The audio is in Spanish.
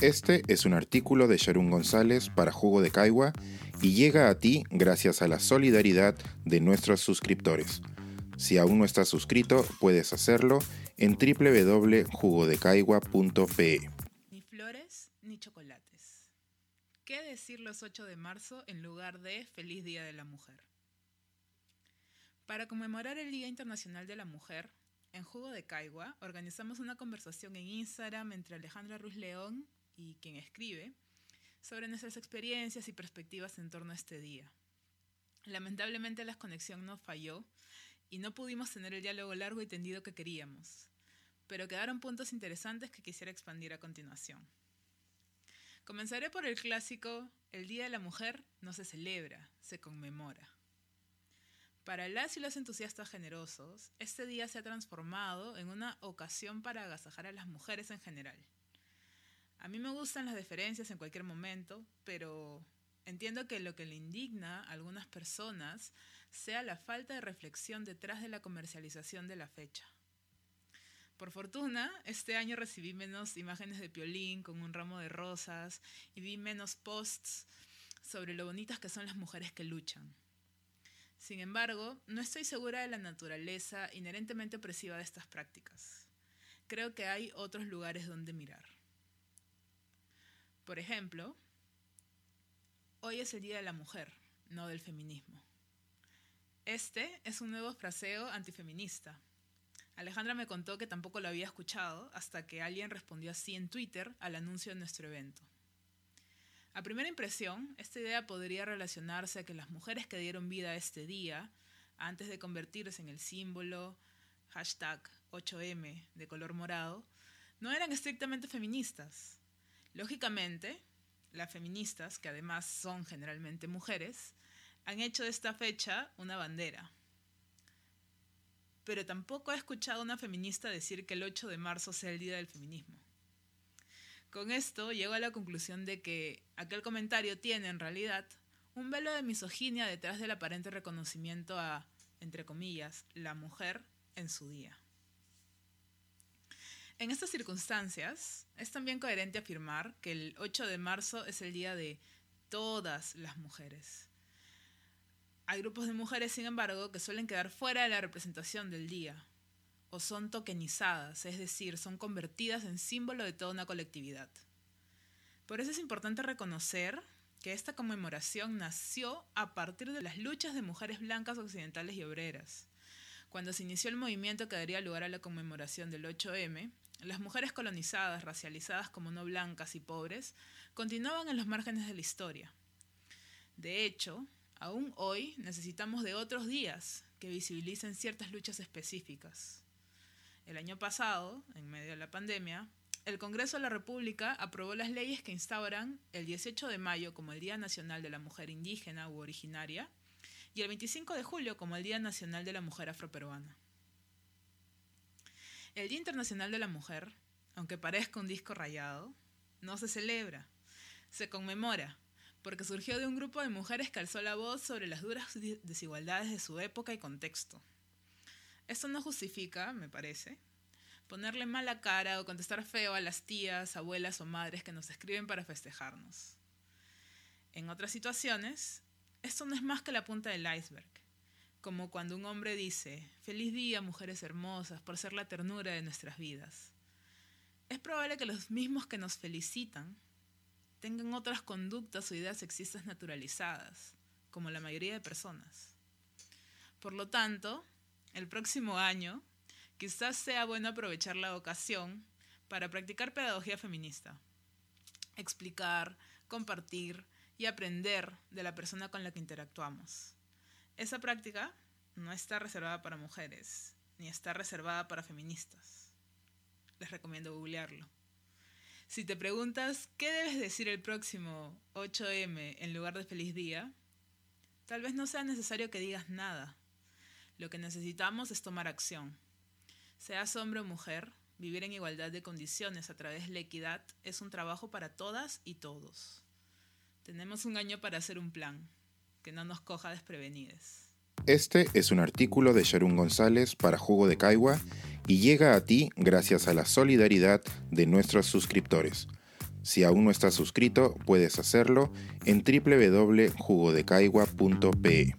Este es un artículo de Sharon González para Jugo de Caigua y llega a ti gracias a la solidaridad de nuestros suscriptores. Si aún no estás suscrito, puedes hacerlo en www.jugodecaigua.pe. Ni flores ni chocolates. ¿Qué decir los 8 de marzo en lugar de Feliz Día de la Mujer? Para conmemorar el Día Internacional de la Mujer, en Jugo de Caigua organizamos una conversación en Instagram entre Alejandra Ruiz León y quien escribe sobre nuestras experiencias y perspectivas en torno a este día. Lamentablemente la conexión no falló y no pudimos tener el diálogo largo y tendido que queríamos, pero quedaron puntos interesantes que quisiera expandir a continuación. Comenzaré por el clásico El Día de la Mujer no se celebra, se conmemora. Para las y los entusiastas generosos, este día se ha transformado en una ocasión para agasajar a las mujeres en general. A mí me gustan las deferencias en cualquier momento, pero entiendo que lo que le indigna a algunas personas sea la falta de reflexión detrás de la comercialización de la fecha. Por fortuna, este año recibí menos imágenes de Piolín con un ramo de rosas y vi menos posts sobre lo bonitas que son las mujeres que luchan. Sin embargo, no estoy segura de la naturaleza inherentemente opresiva de estas prácticas. Creo que hay otros lugares donde mirar. Por ejemplo, hoy es el Día de la Mujer, no del feminismo. Este es un nuevo fraseo antifeminista. Alejandra me contó que tampoco lo había escuchado hasta que alguien respondió así en Twitter al anuncio de nuestro evento. A primera impresión, esta idea podría relacionarse a que las mujeres que dieron vida a este día, antes de convertirse en el símbolo hashtag 8M de color morado, no eran estrictamente feministas, Lógicamente, las feministas, que además son generalmente mujeres, han hecho de esta fecha una bandera. Pero tampoco he escuchado a una feminista decir que el 8 de marzo sea el día del feminismo. Con esto llego a la conclusión de que aquel comentario tiene en realidad un velo de misoginia detrás del aparente reconocimiento a, entre comillas, la mujer en su día. En estas circunstancias, es también coherente afirmar que el 8 de marzo es el día de todas las mujeres. Hay grupos de mujeres, sin embargo, que suelen quedar fuera de la representación del día, o son tokenizadas, es decir, son convertidas en símbolo de toda una colectividad. Por eso es importante reconocer que esta conmemoración nació a partir de las luchas de mujeres blancas occidentales y obreras. Cuando se inició el movimiento que daría lugar a la conmemoración del 8M, las mujeres colonizadas, racializadas como no blancas y pobres, continuaban en los márgenes de la historia. De hecho, aún hoy necesitamos de otros días que visibilicen ciertas luchas específicas. El año pasado, en medio de la pandemia, el Congreso de la República aprobó las leyes que instauran el 18 de mayo como el Día Nacional de la Mujer Indígena u Originaria y el 25 de julio como el Día Nacional de la Mujer Afroperuana. El Día Internacional de la Mujer, aunque parezca un disco rayado, no se celebra, se conmemora, porque surgió de un grupo de mujeres que alzó la voz sobre las duras desigualdades de su época y contexto. Esto no justifica, me parece, ponerle mala cara o contestar feo a las tías, abuelas o madres que nos escriben para festejarnos. En otras situaciones, esto no es más que la punta del iceberg como cuando un hombre dice, feliz día mujeres hermosas por ser la ternura de nuestras vidas. Es probable que los mismos que nos felicitan tengan otras conductas o ideas sexistas naturalizadas, como la mayoría de personas. Por lo tanto, el próximo año quizás sea bueno aprovechar la ocasión para practicar pedagogía feminista, explicar, compartir y aprender de la persona con la que interactuamos. Esa práctica no está reservada para mujeres, ni está reservada para feministas. Les recomiendo googlearlo. Si te preguntas qué debes decir el próximo 8M en lugar de feliz día, tal vez no sea necesario que digas nada. Lo que necesitamos es tomar acción. Seas hombre o mujer, vivir en igualdad de condiciones a través de la equidad es un trabajo para todas y todos. Tenemos un año para hacer un plan que no nos coja desprevenides. Este es un artículo de Sharon González para Jugo de Caigua y llega a ti gracias a la solidaridad de nuestros suscriptores. Si aún no estás suscrito, puedes hacerlo en www.jugodecaigua.pe.